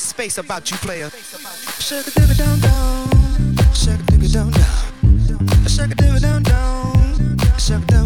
space about you, player. Dum dum, dum dum, dum dum, dum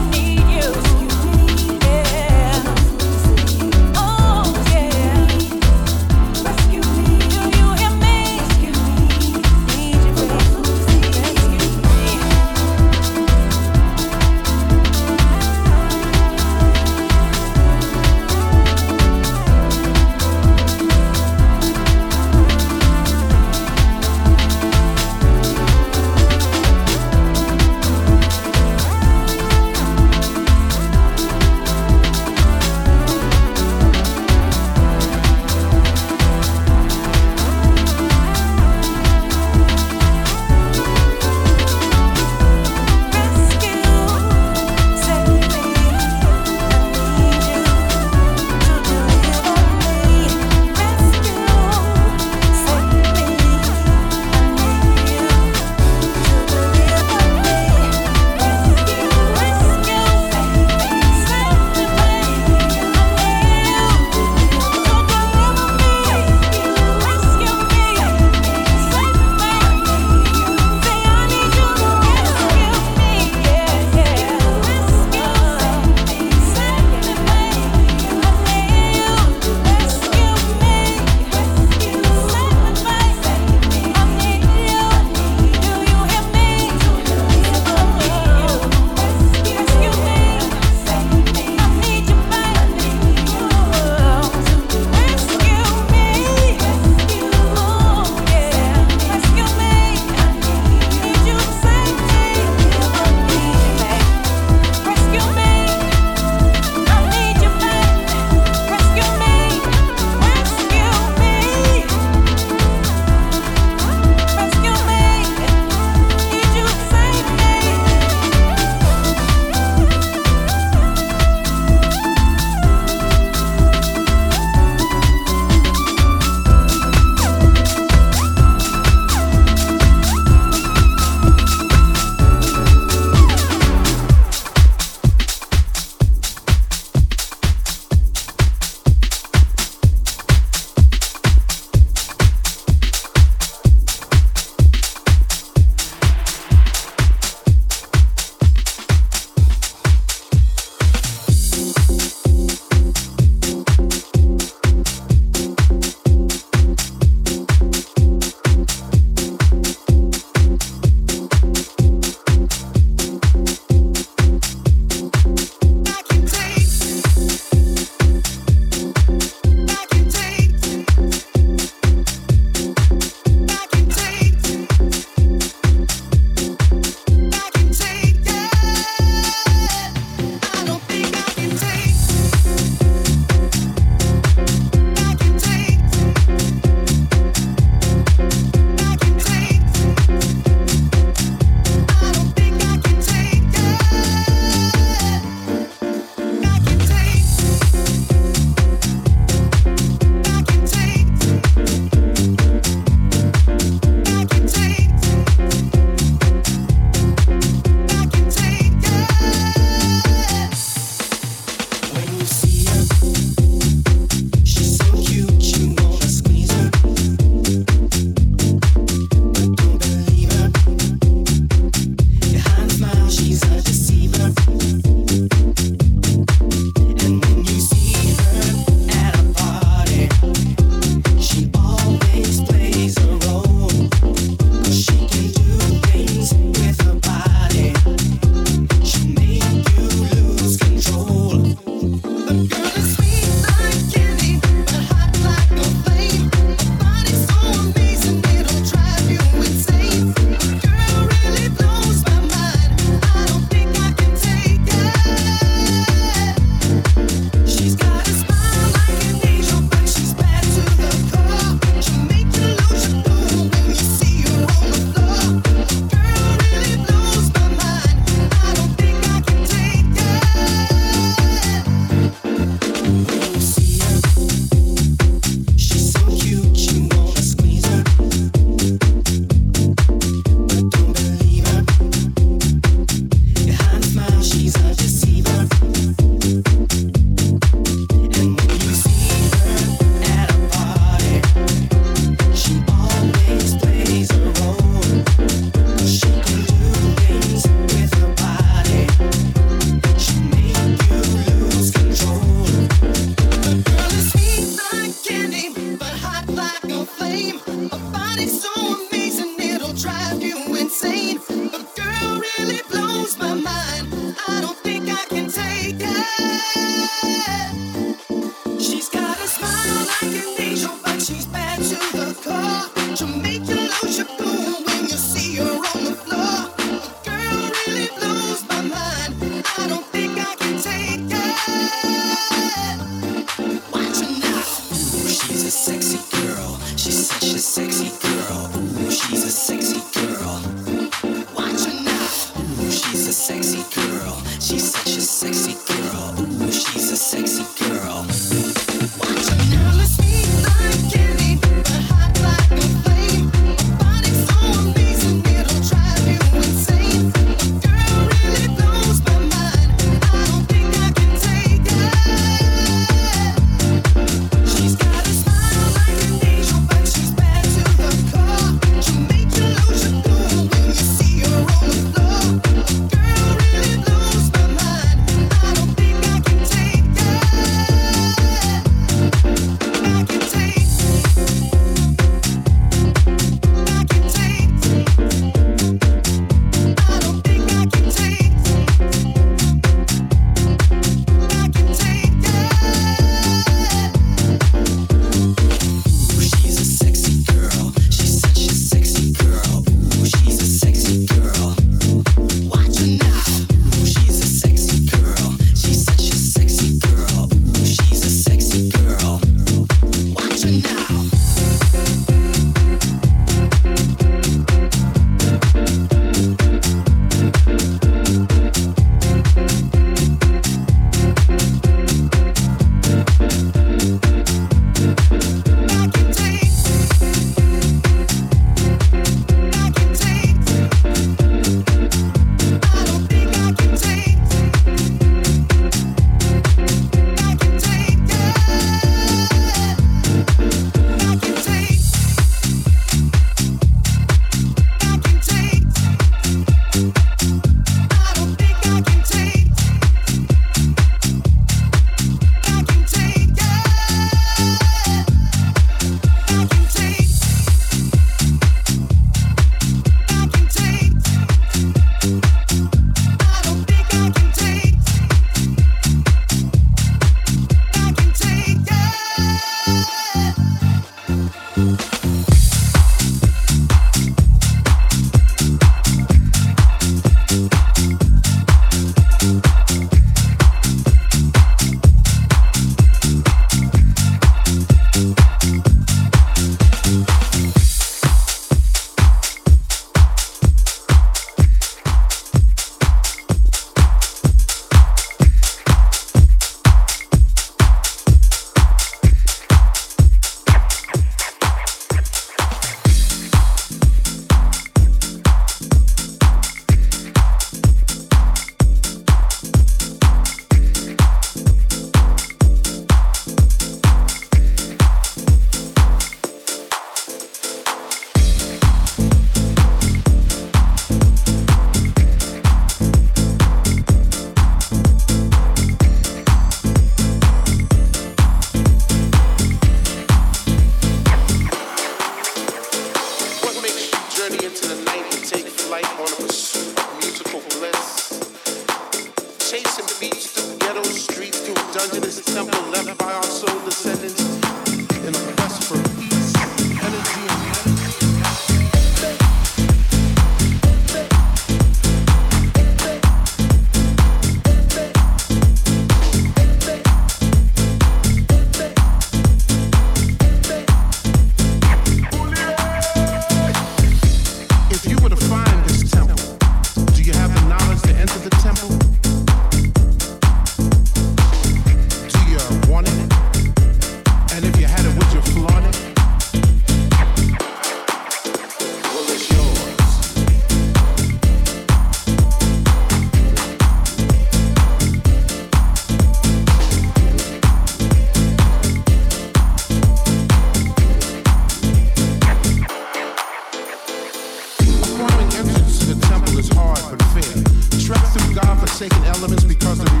Your pursuit of the